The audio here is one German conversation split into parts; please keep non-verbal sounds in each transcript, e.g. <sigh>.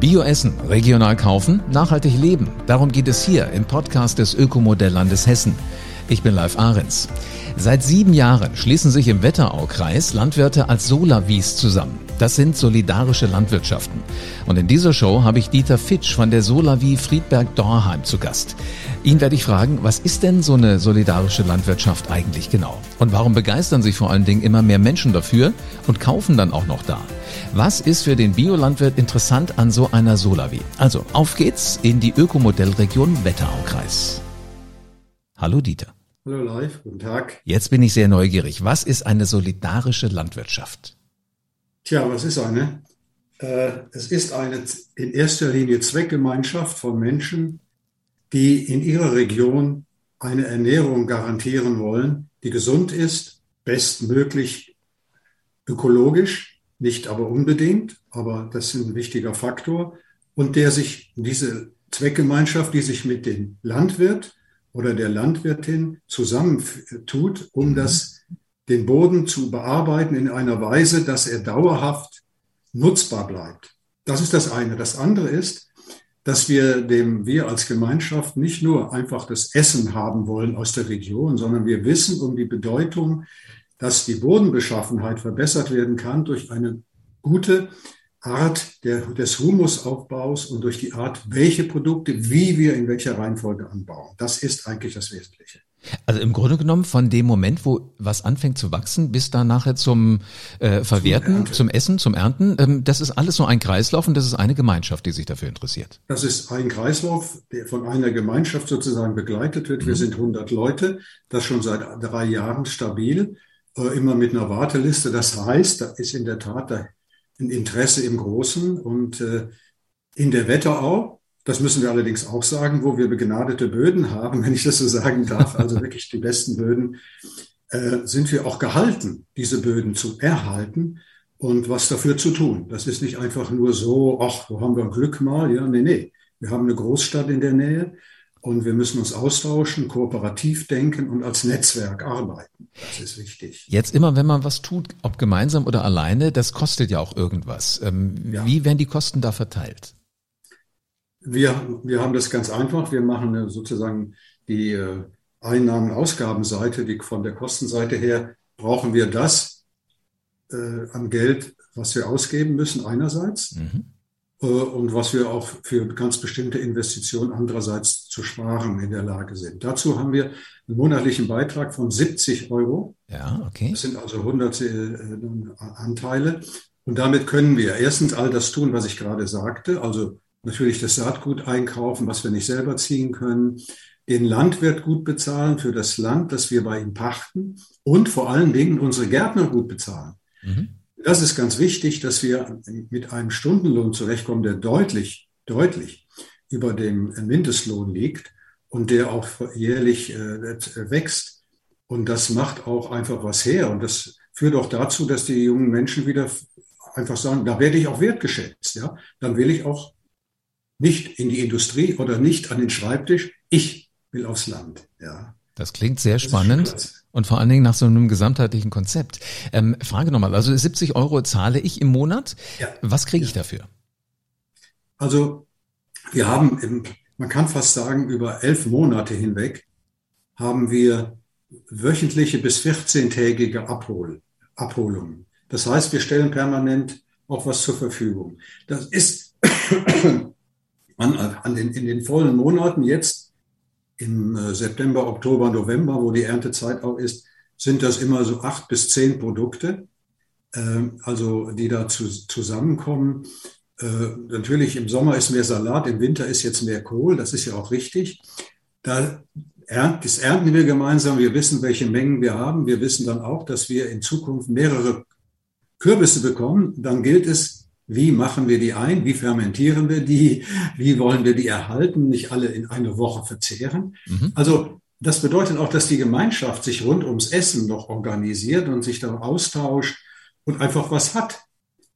Bioessen, regional kaufen, nachhaltig leben. Darum geht es hier im Podcast des Ökomodelllandes Hessen. Ich bin Live Ahrens. Seit sieben Jahren schließen sich im Wetteraukreis Landwirte als Solawies zusammen. Das sind solidarische Landwirtschaften. Und in dieser Show habe ich Dieter Fitsch von der Solavie Friedberg-Dorheim zu Gast. Ihn werde ich fragen, was ist denn so eine solidarische Landwirtschaft eigentlich genau? Und warum begeistern sich vor allen Dingen immer mehr Menschen dafür und kaufen dann auch noch da? Was ist für den Biolandwirt interessant an so einer Solavie? Also, auf geht's in die Ökomodellregion Wetteraukreis. Hallo Dieter. Hallo live, guten Tag. Jetzt bin ich sehr neugierig. Was ist eine solidarische Landwirtschaft? Tja, was ist eine? Äh, es ist eine in erster Linie Zweckgemeinschaft von Menschen, die in ihrer Region eine Ernährung garantieren wollen, die gesund ist, bestmöglich ökologisch, nicht aber unbedingt, aber das ist ein wichtiger Faktor, und der sich diese Zweckgemeinschaft, die sich mit dem Landwirt oder der Landwirtin zusammentut, um das, den Boden zu bearbeiten in einer Weise, dass er dauerhaft nutzbar bleibt. Das ist das eine. Das andere ist, dass wir dem, wir als Gemeinschaft nicht nur einfach das Essen haben wollen aus der Region, sondern wir wissen um die Bedeutung, dass die Bodenbeschaffenheit verbessert werden kann durch eine gute Art der, des Humusaufbaus und durch die Art, welche Produkte, wie wir in welcher Reihenfolge anbauen. Das ist eigentlich das Wesentliche. Also im Grunde genommen von dem Moment, wo was anfängt zu wachsen, bis dann nachher zum äh, Verwerten, zum, zum, Essen, zum Ernten, ähm, das ist alles so ein Kreislauf und das ist eine Gemeinschaft, die sich dafür interessiert. Das ist ein Kreislauf, der von einer Gemeinschaft sozusagen begleitet wird. Wir mhm. sind 100 Leute, das schon seit drei Jahren stabil, äh, immer mit einer Warteliste. Das heißt, da ist in der Tat ein Interesse im Großen und äh, in der Wetterau, das müssen wir allerdings auch sagen, wo wir begnadete Böden haben, <laughs> wenn ich das so sagen darf, also wirklich die besten Böden, äh, sind wir auch gehalten, diese Böden zu erhalten und was dafür zu tun. Das ist nicht einfach nur so, ach, wo haben wir Glück mal? Ja, nee, nee. Wir haben eine Großstadt in der Nähe und wir müssen uns austauschen, kooperativ denken und als Netzwerk arbeiten. Das ist wichtig. Jetzt immer, wenn man was tut, ob gemeinsam oder alleine, das kostet ja auch irgendwas. Ähm, ja. Wie werden die Kosten da verteilt? Wir, wir haben das ganz einfach. Wir machen sozusagen die äh, Einnahmen-Ausgabenseite, die von der Kostenseite her brauchen wir das äh, an Geld, was wir ausgeben müssen einerseits. Mhm. Äh, und was wir auch für ganz bestimmte Investitionen andererseits zu sparen in der Lage sind. Dazu haben wir einen monatlichen Beitrag von 70 Euro. Ja, okay. Das sind also 100 äh, Anteile. Und damit können wir erstens all das tun, was ich gerade sagte, also natürlich das Saatgut einkaufen, was wir nicht selber ziehen können, den Landwirt gut bezahlen für das Land, das wir bei ihm pachten und vor allen Dingen unsere Gärtner gut bezahlen. Mhm. Das ist ganz wichtig, dass wir mit einem Stundenlohn zurechtkommen, der deutlich, deutlich über dem Mindestlohn liegt und der auch jährlich äh, wächst. Und das macht auch einfach was her. Und das führt auch dazu, dass die jungen Menschen wieder einfach sagen, da werde ich auch wertgeschätzt. Ja? Dann will ich auch nicht in die Industrie oder nicht an den Schreibtisch. Ich will aufs Land. Ja. Das klingt sehr spannend und vor allen Dingen nach so einem gesamtheitlichen Konzept. Ähm, Frage nochmal, also 70 Euro zahle ich im Monat. Ja. Was kriege ich dafür? Also wir haben, im, man kann fast sagen, über elf Monate hinweg haben wir wöchentliche bis 14-tägige Abhol, Abholungen. Das heißt, wir stellen permanent auch was zur Verfügung. Das ist an, an den, in den vollen Monaten jetzt im äh, September, Oktober, November, wo die Erntezeit auch ist, sind das immer so acht bis zehn Produkte, ähm, also die da zusammenkommen. Äh, natürlich im Sommer ist mehr Salat, im Winter ist jetzt mehr Kohl, das ist ja auch richtig. Da das ernten wir gemeinsam, wir wissen, welche Mengen wir haben. Wir wissen dann auch, dass wir in Zukunft mehrere Kürbisse bekommen. Dann gilt es, wie machen wir die ein? Wie fermentieren wir die? Wie wollen wir die erhalten? Nicht alle in einer Woche verzehren. Mhm. Also das bedeutet auch, dass die Gemeinschaft sich rund ums Essen noch organisiert und sich da austauscht und einfach was hat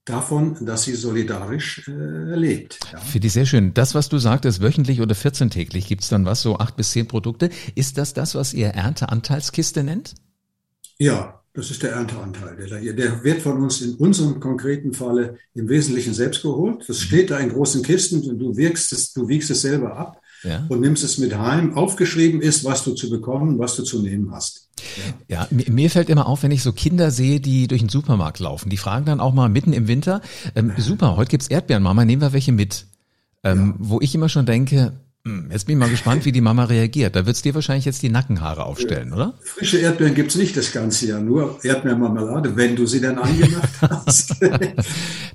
davon, dass sie solidarisch äh, lebt. Ja. Finde ich sehr schön. Das, was du sagtest, wöchentlich oder 14-täglich, gibt es dann was, so acht bis zehn Produkte. Ist das das, was ihr Ernteanteilskiste nennt? Ja, das ist der Ernteanteil. Der, der, wird von uns in unserem konkreten Falle im Wesentlichen selbst geholt. Das mhm. steht da in großen Kisten und du wirkst es, du wiegst es selber ab ja. und nimmst es mit heim. Aufgeschrieben ist, was du zu bekommen, was du zu nehmen hast. Ja. ja, mir fällt immer auf, wenn ich so Kinder sehe, die durch den Supermarkt laufen. Die fragen dann auch mal mitten im Winter, ähm, super, heute gibt's Erdbeeren, Mama, nehmen wir welche mit. Ähm, ja. Wo ich immer schon denke, Jetzt bin ich mal gespannt, wie die Mama reagiert. Da wird's dir wahrscheinlich jetzt die Nackenhaare aufstellen, oder? Frische Erdbeeren gibt's nicht das ganze Jahr, nur Erdbeermarmelade, wenn du sie denn angemacht <laughs> hast. <laughs>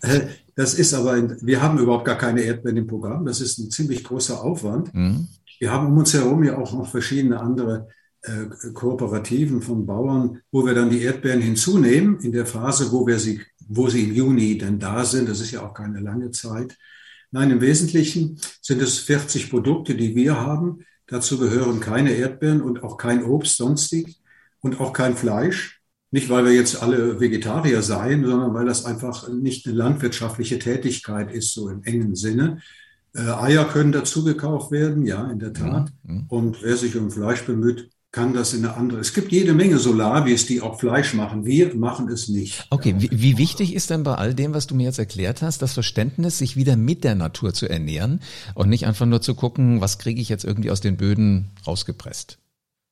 Äh, das ist aber, wir haben überhaupt gar keine Erdbeeren im Programm. Das ist ein ziemlich großer Aufwand. Mhm. Wir haben um uns herum ja auch noch verschiedene andere äh, Kooperativen von Bauern, wo wir dann die Erdbeeren hinzunehmen in der Phase, wo wir sie, wo sie im Juni denn da sind. Das ist ja auch keine lange Zeit. Nein, im Wesentlichen sind es 40 Produkte, die wir haben. Dazu gehören keine Erdbeeren und auch kein Obst sonstig und auch kein Fleisch. Nicht, weil wir jetzt alle Vegetarier seien, sondern weil das einfach nicht eine landwirtschaftliche Tätigkeit ist, so im engen Sinne. Äh, Eier können dazu gekauft werden, ja, in der Tat. Mhm. Und wer sich um Fleisch bemüht, kann das in eine andere. Es gibt jede Menge Solavis, die auch Fleisch machen. Wir machen es nicht. Okay, wie, wie, wichtig ist denn bei all dem, was du mir jetzt erklärt hast, das Verständnis, sich wieder mit der Natur zu ernähren und nicht einfach nur zu gucken, was kriege ich jetzt irgendwie aus den Böden rausgepresst?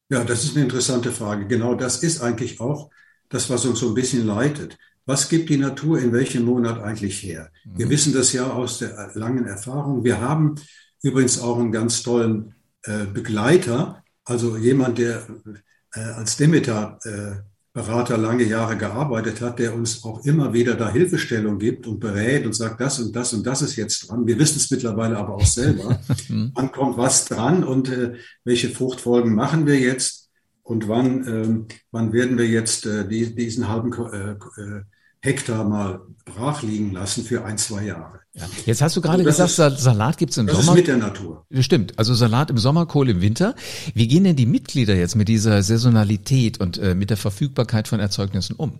Ja, das ist eine interessante Frage. Genau das ist eigentlich auch das, was uns so ein bisschen leitet. Was gibt die Natur in welchem Monat eigentlich her? Mhm. Wir wissen das ja aus der langen Erfahrung. Wir haben übrigens auch einen ganz tollen äh, Begleiter, also jemand, der äh, als Demeter-Berater äh, lange Jahre gearbeitet hat, der uns auch immer wieder da Hilfestellung gibt und berät und sagt, das und das und das ist jetzt dran. Wir wissen es mittlerweile aber auch selber. <laughs> Mhm. wann kommt was dran und äh, welche Fruchtfolgen machen wir jetzt? Und wann, äh, wann werden wir jetzt äh, die, diesen halben äh, äh Hektar mal brach liegen lassen für ein, zwei Jahre. Ja. Jetzt hast du gerade gesagt, ist, Salat gibt's im das Sommer. Das ist mit der Natur. Stimmt, also Salat im Sommer, Kohl im Winter. Wie gehen denn die Mitglieder jetzt mit dieser Saisonalität und äh, mit der Verfügbarkeit von Erzeugnissen um?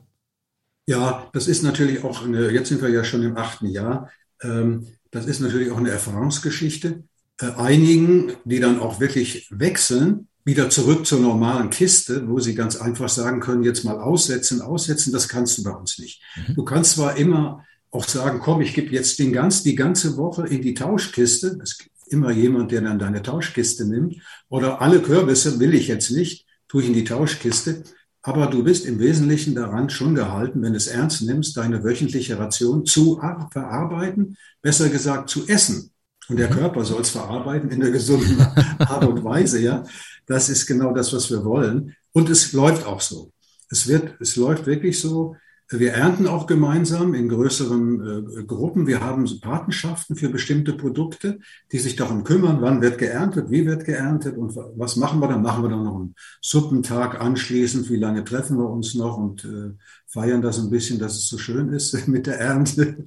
Ja, das ist natürlich auch, eine, jetzt sind wir ja schon im achten Jahr, ähm, das ist natürlich auch eine Erfahrungsgeschichte. Äh, einigen, die dann auch wirklich wechseln, wieder zurück zur normalen Kiste, wo sie ganz einfach sagen können, jetzt mal aussetzen, aussetzen, das kannst du bei uns nicht. Mhm. Du kannst zwar immer auch sagen, komm, ich gebe jetzt den ganz, die ganze Woche in die Tauschkiste. Es gibt immer jemand, der dann deine Tauschkiste nimmt. Oder alle Kürbisse will ich jetzt nicht, tue ich in die Tauschkiste. Aber du bist im Wesentlichen daran schon gehalten, wenn du es ernst nimmst, deine wöchentliche Ration zu verarbeiten, besser gesagt zu essen. Und der mhm. Körper soll es verarbeiten in der gesunden <laughs> Art und Weise, ja. Das ist genau das, was wir wollen. Und es läuft auch so. Es wird, es läuft wirklich so. Wir ernten auch gemeinsam in größeren äh, Gruppen. Wir haben Patenschaften für bestimmte Produkte, die sich darum kümmern, wann wird geerntet, wie wird geerntet und was machen wir. Dann machen wir dann noch einen Suppentag anschließend, wie lange treffen wir uns noch und äh, feiern das ein bisschen, dass es so schön ist <laughs> mit der Ernte.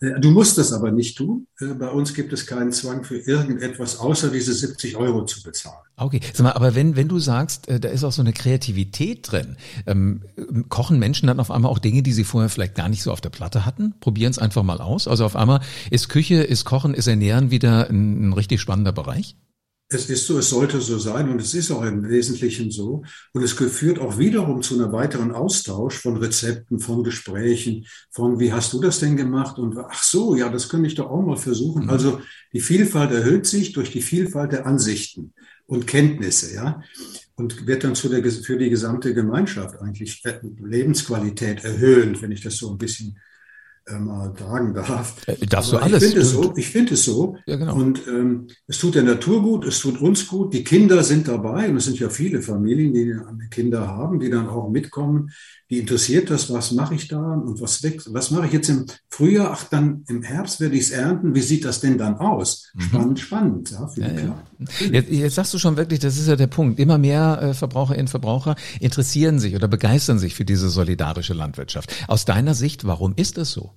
Äh, du musst das aber nicht tun. Äh, bei uns gibt es keinen Zwang für irgendetwas, außer diese 70 Euro zu bezahlen. Okay, sag mal, aber wenn, wenn du sagst, äh, da ist auch so eine Kreativität drin, ähm, kochen Menschen dann auf einmal auch Dinge, die sie vorher vielleicht gar nicht so auf der Platte hatten? Probieren es einfach mal aus. Also auf einmal ist Küche, ist Kochen, ist Ernähren wieder ein, ein richtig spannender Bereich? Es ist so, es sollte so sein und es ist auch im Wesentlichen so. Und es führt auch wiederum zu einer weiteren Austausch von Rezepten, von Gesprächen, von wie hast du das denn gemacht und ach so, ja, das könnte ich doch auch mal versuchen. Mhm. Also die Vielfalt erhöht sich durch die Vielfalt der Ansichten und Kenntnisse, ja. Und wird dann zu der, für die gesamte Gemeinschaft eigentlich äh, Lebensqualität erhöhen, wenn ich das so ein bisschen äh, mal tragen darf. Äh, darfst Aber du alles? Ich finde es so. Ich finde es so. Ja, genau. Und ähm, es tut der Natur gut, es tut uns gut. Die Kinder sind dabei und es sind ja viele Familien, die Kinder haben, die dann auch mitkommen. Die interessiert das, was mache ich da und was wächst, was mache ich jetzt im Frühjahr? Ach, dann im Herbst werde ich es ernten. Wie sieht das denn dann aus? Mhm. Spannend, spannend, ja, ja, ja. Jetzt, jetzt sagst du schon wirklich, das ist ja der Punkt. Immer mehr äh, Verbraucherinnen und Verbraucher interessieren sich oder begeistern sich für diese solidarische Landwirtschaft. Aus deiner Sicht, warum ist das so?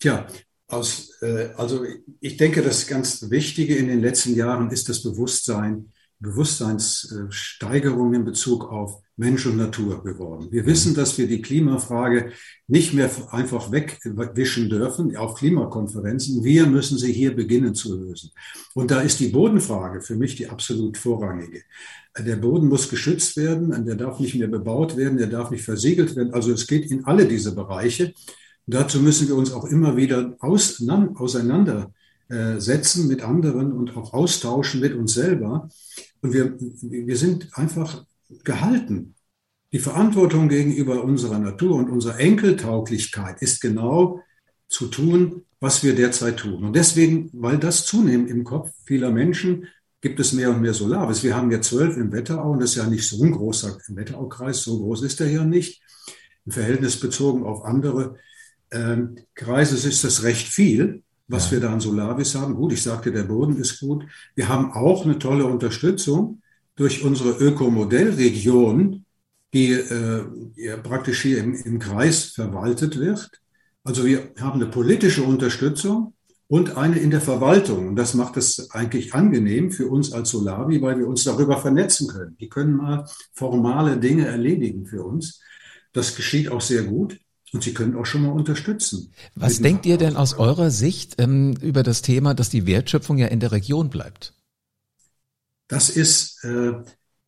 Tja, aus, äh, also ich denke, das ganz Wichtige in den letzten Jahren ist das Bewusstsein, Bewusstseinssteigerung in Bezug auf Mensch und Natur geworden. Wir wissen, dass wir die Klimafrage nicht mehr einfach wegwischen dürfen auf Klimakonferenzen. Wir müssen sie hier beginnen zu lösen. Und da ist die Bodenfrage für mich die absolut vorrangige. Der Boden muss geschützt werden, der darf nicht mehr bebaut werden, der darf nicht versiegelt werden. Also es geht in alle diese Bereiche. Dazu müssen wir uns auch immer wieder auseinandersetzen mit anderen und auch austauschen mit uns selber. Und wir, wir sind einfach gehalten. Die Verantwortung gegenüber unserer Natur und unserer Enkeltauglichkeit ist genau zu tun, was wir derzeit tun. Und deswegen, weil das zunehmend im Kopf vieler Menschen, gibt es mehr und mehr Solaris. Wir haben ja zwölf im Wetterau und das ist ja nicht so ein großer Wetteraukreis, so groß ist er ja nicht. Im Verhältnis bezogen auf andere ähm, Kreise ist das recht viel was ja. wir da an Solavis haben. Gut, ich sagte, der Boden ist gut. Wir haben auch eine tolle Unterstützung durch unsere Ökomodellregion, die äh, ja, praktisch hier im, im Kreis verwaltet wird. Also wir haben eine politische Unterstützung und eine in der Verwaltung. Und das macht es eigentlich angenehm für uns als Solavi, weil wir uns darüber vernetzen können. Die können mal formale Dinge erledigen für uns. Das geschieht auch sehr gut. Und Sie können auch schon mal unterstützen. Was denkt ihr denn aus eurer Sicht ähm, über das Thema, dass die Wertschöpfung ja in der Region bleibt? Das ist äh,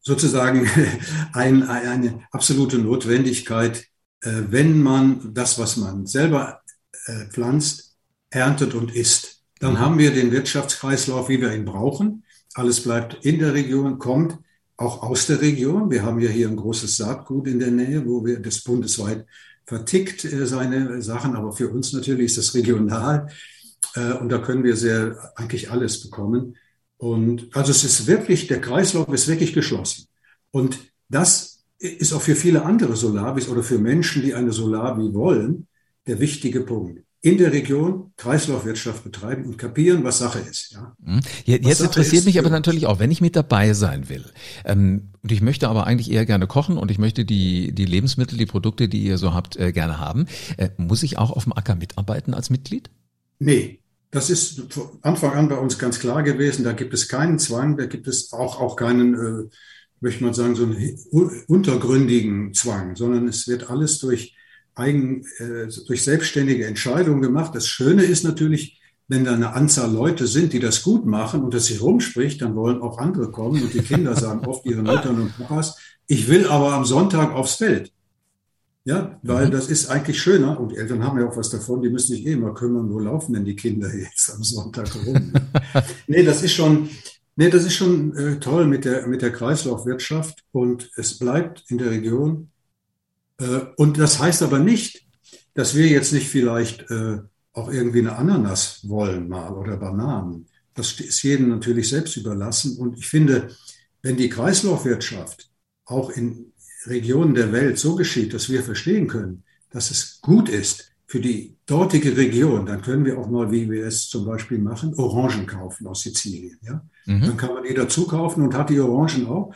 sozusagen <laughs> ein, eine absolute Notwendigkeit, äh, wenn man das, was man selber äh, pflanzt, erntet und isst. Dann mhm. haben wir den Wirtschaftskreislauf, wie wir ihn brauchen. Alles bleibt in der Region, kommt auch aus der Region. Wir haben ja hier ein großes Saatgut in der Nähe, wo wir das bundesweit vertickt äh, seine Sachen, aber für uns natürlich ist das regional äh, und da können wir sehr eigentlich alles bekommen. Und also es ist wirklich, der Kreislauf ist wirklich geschlossen. Und das ist auch für viele andere Solavis oder für Menschen, die eine Solavi wollen, der wichtige Punkt in der Region Kreislaufwirtschaft betreiben und kapieren, was Sache ist. Ja. Mhm. Jetzt, jetzt interessiert ist, mich aber natürlich auch, wenn ich mit dabei sein will. Ähm, und ich möchte aber eigentlich eher gerne kochen und ich möchte die, die Lebensmittel, die Produkte, die ihr so habt, äh, gerne haben. Äh, muss ich auch auf dem Acker mitarbeiten als Mitglied? Nee. Das ist von Anfang an bei uns ganz klar gewesen. Da gibt es keinen Zwang, da gibt es auch, auch keinen, äh, möchte man sagen, so einen untergründigen Zwang, sondern es wird alles durch eigen, äh, durch selbstständige Entscheidungen gemacht. Das Schöne ist natürlich, wenn da eine Anzahl Leute sind, die das gut machen und das sich rumspricht, dann wollen auch andere kommen und die Kinder sagen oft ihren Müttern und Papas, ich will aber am Sonntag aufs Feld. Ja, weil mhm. das ist eigentlich schöner und die Eltern haben ja auch was davon, die müssen sich eh immer kümmern, wo laufen denn die Kinder jetzt am Sonntag rum? <laughs> nee, das ist schon, nee, das ist schon äh, toll mit der, mit der Kreislaufwirtschaft und es bleibt in der Region und das heißt aber nicht, dass wir jetzt nicht vielleicht äh, auch irgendwie eine Ananas wollen mal oder Bananen. Das ist jedem natürlich selbst überlassen. Und ich finde, wenn die Kreislaufwirtschaft auch in Regionen der Welt so geschieht, dass wir verstehen können, dass es gut ist für die dortige Region, dann können wir auch mal, wie wir es zum Beispiel machen, Orangen kaufen aus Sizilien. Ja? Mhm. Dann kann man die dazu kaufen und hat die Orangen auch.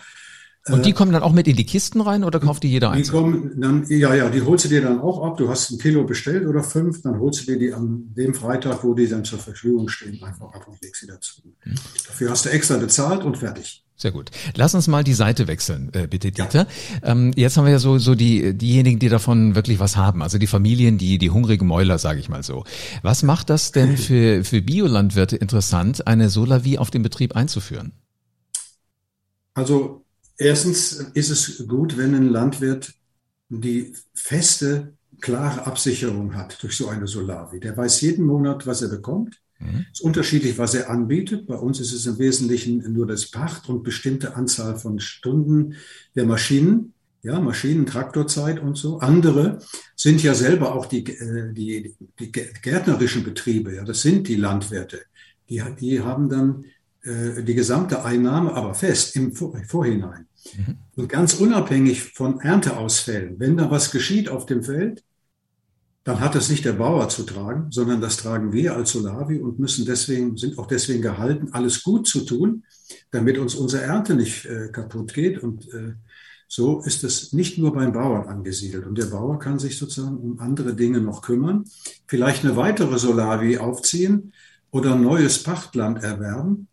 Und die kommen dann auch mit in die Kisten rein oder kauft die jeder einzeln? Die kommen dann, ja, ja, die holst du dir dann auch ab. Du hast ein Kilo bestellt oder fünf, dann holst du dir die an dem Freitag, wo die dann zur Verfügung stehen, einfach ab und legst sie dazu. Hm. Dafür hast du extra bezahlt und fertig. Sehr gut. Lass uns mal die Seite wechseln, äh, bitte, Dieter. Ja. Ähm, jetzt haben wir ja so, so die, diejenigen, die davon wirklich was haben, also die Familien, die, die hungrigen Mäuler, sage ich mal so. Was macht das denn <laughs> für, für Biolandwirte interessant, eine Solavi auf den Betrieb einzuführen? Also Erstens ist es gut, wenn ein Landwirt die feste, klare Absicherung hat durch so eine Solavi. Der weiß jeden Monat, was er bekommt. Mhm. Es ist unterschiedlich, was er anbietet. Bei uns ist es im Wesentlichen nur das Pacht und bestimmte Anzahl von Stunden der Maschinen. Ja, Maschinen, Traktorzeit und so. Andere sind ja selber auch die, äh, die, die gärtnerischen Betriebe. Ja, das sind die Landwirte. Die, die haben dann äh, die gesamte Einnahme, aber fest im Vorhinein. Mhm. Und ganz unabhängig von Ernteausfällen, wenn da was geschieht auf dem Feld, dann hat das nicht der Bauer zu tragen, sondern das tragen wir als Solavi und müssen deswegen, sind auch deswegen gehalten, alles gut zu tun, damit uns unsere Ernte nicht äh, kaputt geht. Und äh, so ist es nicht nur beim Bauern angesiedelt. Und der Bauer kann sich sozusagen um andere Dinge noch kümmern, vielleicht eine weitere Solavi aufziehen oder ein neues Pachtland erwerben,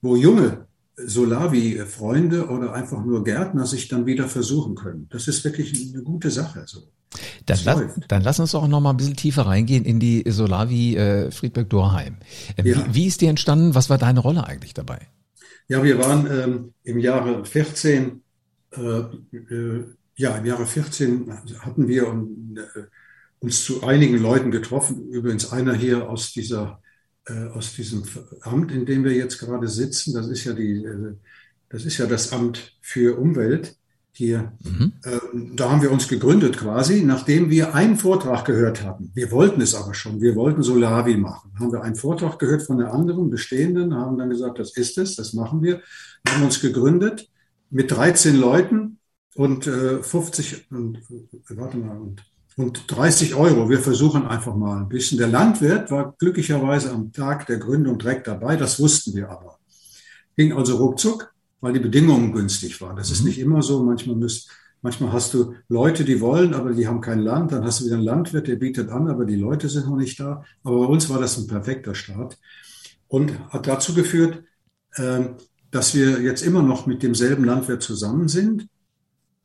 wo junge Solavi-Freunde oder einfach nur Gärtner sich dann wieder versuchen können. Das ist wirklich eine gute Sache. So. Dann, lass, dann lass uns auch noch mal ein bisschen tiefer reingehen in die Solavi äh, Friedberg-Dorheim. Äh, ja. wie, wie ist die entstanden? Was war deine Rolle eigentlich dabei? Ja, wir waren ähm, im Jahre 14, äh, äh, ja, im Jahre 14 hatten wir äh, uns zu einigen Leuten getroffen. Übrigens einer hier aus dieser aus diesem Amt, in dem wir jetzt gerade sitzen. Das ist ja die, äh, das ist ja das Amt für Umwelt hier. Mhm. Ähm, da haben wir uns gegründet quasi, nachdem wir einen Vortrag gehört hatten. Wir wollten es aber schon. Wir wollten Solavi machen. Haben wir einen Vortrag gehört von der anderen bestehenden, haben dann gesagt, das ist es, das machen wir. Haben uns gegründet mit 13 Leuten und 50 äh, und warte mal und und 30 Euro. Wir versuchen einfach mal ein bisschen. Der Landwirt war glücklicherweise am Tag der Gründung direkt dabei. Das wussten wir aber. Ging also ruckzuck, weil die Bedingungen günstig waren. Das mhm. ist nicht immer so. Manchmal müsst, manchmal hast du Leute, die wollen, aber die haben kein Land. Dann hast du wieder einen Landwirt, der bietet an, aber die Leute sind noch nicht da. Aber bei uns war das ein perfekter Start und hat dazu geführt, ähm, dass wir jetzt immer noch mit demselben Landwirt zusammen sind.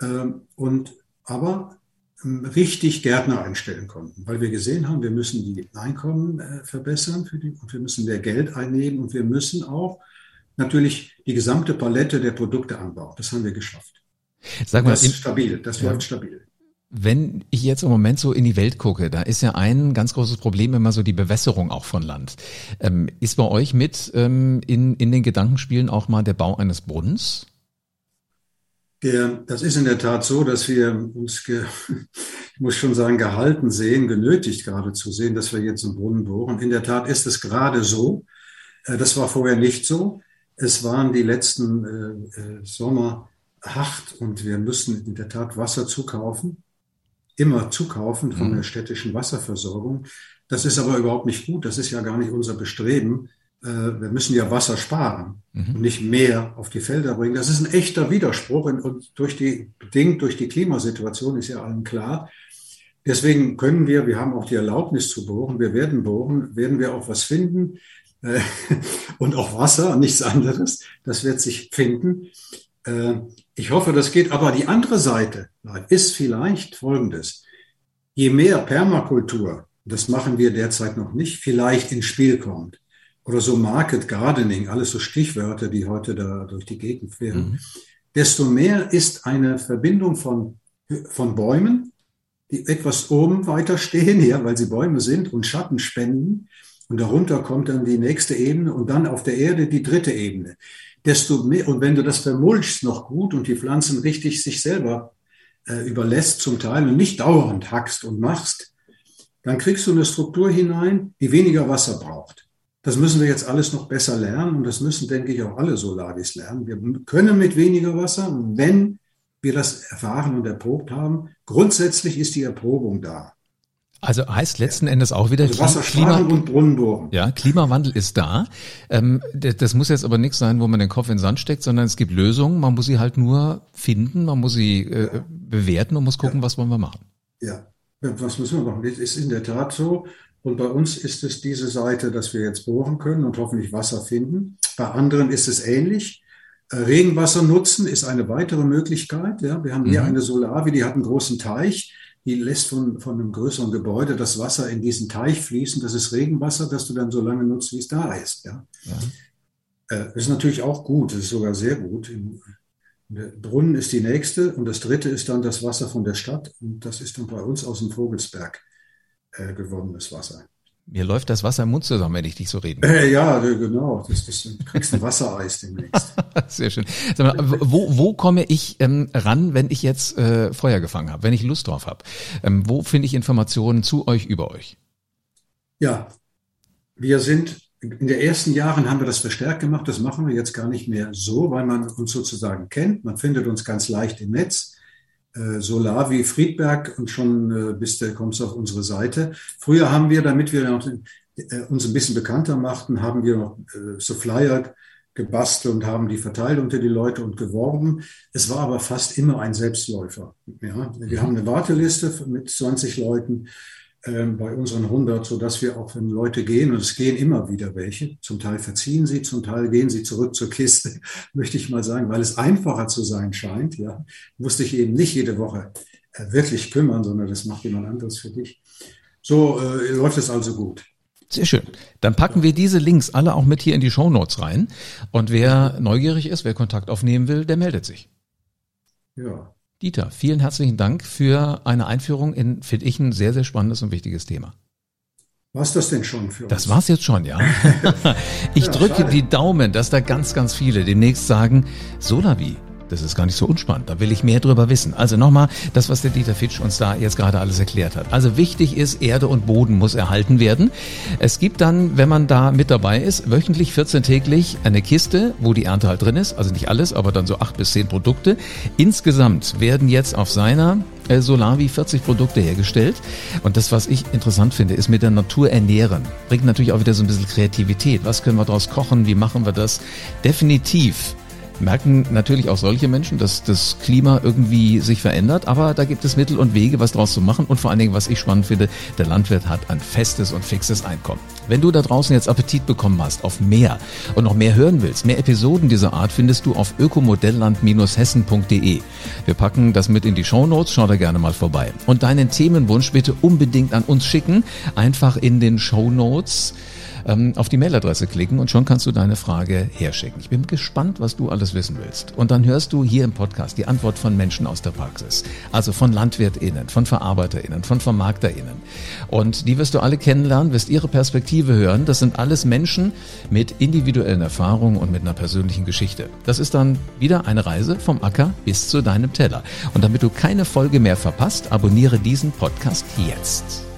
Ähm, und aber richtig Gärtner einstellen konnten, weil wir gesehen haben, wir müssen die Einkommen äh, verbessern die, und wir müssen mehr Geld einnehmen und wir müssen auch natürlich die gesamte Palette der Produkte anbauen. Das haben wir geschafft. Sag mal, das ist stabil, das ja. läuft stabil. Wenn ich jetzt im Moment so in die Welt gucke, da ist ja ein ganz großes Problem immer so die Bewässerung auch von Land. Ähm, ist bei euch mit ähm, in, in den Gedankenspielen auch mal der Bau eines Brunnens? Der, das ist in der Tat so, dass wir uns, ge, <laughs> ich muss schon sagen, gehalten sehen, genötigt gerade zu sehen, dass wir jetzt einen Brunnen bohren. In der Tat ist es gerade so. Äh, das war vorher nicht so. Es waren die letzten äh, äh, Sommer hart und wir müssen in der Tat Wasser zukaufen, immer zukaufen von mhm. der städtischen Wasserversorgung. Das ist aber überhaupt nicht gut. Das ist ja gar nicht unser Bestreben. Äh, wir müssen ja Wasser sparen mhm. und nicht mehr auf die Felder bringen. Das ist ein echter Widerspruch und durch die, bedingt durch die Klimasituation ist ja allen klar. Deswegen können wir, wir haben auch die Erlaubnis zu bohren, wir werden bohren, werden wir auch was finden äh, <laughs> und auch Wasser, nichts anderes. Das wird sich finden. Äh, ich hoffe, das geht. Aber die andere Seite ist vielleicht folgendes. Je mehr Permakultur, das machen wir derzeit noch nicht, vielleicht ins Spiel kommt, oder so Market Gardening, alles so Stichwörter, die heute da durch die Gegend wären, mhm. desto mehr ist eine Verbindung von, von Bäumen, die etwas oben weiter stehen, <laughs> ja, weil sie Bäume sind und Schatten spenden. Und darunter kommt dann die nächste Ebene und dann auf der Erde die dritte Ebene. Desto mehr, und wenn du das vermulchst noch gut und die Pflanzen richtig sich selber äh, überlässt zum Teil und nicht dauernd hackst und machst, dann kriegst du eine Struktur hinein, die weniger Wasser braucht. Das müssen wir jetzt alles noch besser lernen und das müssen, denke ich, auch alle Solaris lernen. Wir können mit weniger Wasser, wenn wir das erfahren und erprobt haben. Grundsätzlich ist die Erprobung da. Also heißt letzten Endes auch wieder also Wasser Klima und Brunnenbohren. Ja, Klimawandel ist da. Ähm, das muss jetzt aber nichts sein, wo man den Kopf in den Sand steckt, sondern es gibt Lösungen. Man muss sie halt nur finden, man muss sie äh, bewerten und muss gucken, ja. was wollen wir machen. Ja, was müssen wir machen? Es ist in der Tat so. Und bei uns ist es diese Seite, dass wir jetzt bohren können und hoffentlich Wasser finden. Bei anderen ist es ähnlich. Äh, Regenwasser nutzen ist eine weitere Möglichkeit. Ja, wir haben hier mhm. eine Solavi, die hat einen großen Teich. Die lässt von, von einem größeren Gebäude das Wasser in diesen Teich fließen. Das ist Regenwasser, das du dann so lange nutzt, wie es da ist. Ja. ja. Äh, ist natürlich auch gut. Das ist sogar sehr gut. Der Brunnen ist die nächste und das dritte ist dann das Wasser von der Stadt. Und das ist dann bei uns aus dem Vogelsberg äh, gewonnenes Wasser. Mir läuft das Wasser im Mund zusammen, wenn ich dich so reden äh, Ja, genau. Das, das, du kriegst ein Wassereis demnächst. <laughs> Sehr schön. Mal, wo, wo komme ich ähm, ran, wenn ich jetzt äh, Feuer gefangen habe, wenn ich Lust drauf habe? Ähm, wo finde ich Informationen zu euch, über euch? Ja, wir sind in den ersten Jahren haben wir das verstärkt gemacht. Das machen wir jetzt gar nicht mehr so, weil man uns sozusagen kennt. Man findet uns ganz leicht im Netz äh, Solar wie Friedberg und schon äh, bist du, kommst auf unsere Seite. Früher haben wir, damit wir noch, äh, uns ein bisschen bekannter machten, haben wir noch äh, so Flyer gebastelt und haben die verteilt unter die Leute und geworben. Es war aber fast immer ein Selbstläufer. Ja? Wir haben eine Warteliste mit 20 Leuten. Ähm, bei unseren 100, so dass wir auch, wenn Leute gehen, und es gehen immer wieder welche, zum Teil verziehen sie, zum Teil gehen sie zurück zur Kiste, <laughs> möchte ich mal sagen, weil es einfacher zu sein scheint, ja, musste ich eben nicht jede Woche äh, wirklich kümmern, sondern das macht jemand anderes für dich. So äh, läuft es also gut. Sehr schön. Dann packen wir diese Links alle auch mit hier in die Show Notes rein. Und wer neugierig ist, wer Kontakt aufnehmen will, der meldet sich. Ja. Dieter, vielen herzlichen Dank für eine Einführung in, finde ich, ein sehr, sehr spannendes und wichtiges Thema. Was das denn schon für uns? Das war's jetzt schon, ja. <laughs> ich ja, drücke schade. die Daumen, dass da ganz, ganz viele demnächst sagen, Solavi, das ist gar nicht so unspannend. Da will ich mehr drüber wissen. Also nochmal, das, was der Dieter Fitsch uns da jetzt gerade alles erklärt hat. Also wichtig ist, Erde und Boden muss erhalten werden. Es gibt dann, wenn man da mit dabei ist, wöchentlich 14 täglich eine Kiste, wo die Ernte halt drin ist. Also nicht alles, aber dann so acht bis zehn Produkte. Insgesamt werden jetzt auf seiner äh, Solavi 40 Produkte hergestellt. Und das, was ich interessant finde, ist mit der Natur ernähren. Bringt natürlich auch wieder so ein bisschen Kreativität. Was können wir daraus kochen? Wie machen wir das? Definitiv merken natürlich auch solche Menschen, dass das Klima irgendwie sich verändert, aber da gibt es Mittel und Wege, was daraus zu machen und vor allen Dingen, was ich spannend finde, der Landwirt hat ein festes und fixes Einkommen. Wenn du da draußen jetzt Appetit bekommen hast auf mehr und noch mehr hören willst, mehr Episoden dieser Art findest du auf ökomodellland-hessen.de. Wir packen das mit in die Show Notes, schau da gerne mal vorbei. Und deinen Themenwunsch bitte unbedingt an uns schicken, einfach in den Show Notes ähm, auf die Mailadresse klicken und schon kannst du deine Frage herschicken. Ich bin gespannt, was du alles wissen willst. Und dann hörst du hier im Podcast die Antwort von Menschen aus der Praxis. Also von LandwirtInnen, von VerarbeiterInnen, von VermarkterInnen. Und die wirst du alle kennenlernen, wirst ihre Perspektive hören. Das sind alles Menschen mit individuellen Erfahrungen und mit einer persönlichen Geschichte. Das ist dann wieder eine Reise vom Acker bis zu deinem Teller. Und damit du keine Folge mehr verpasst, abonniere diesen Podcast jetzt.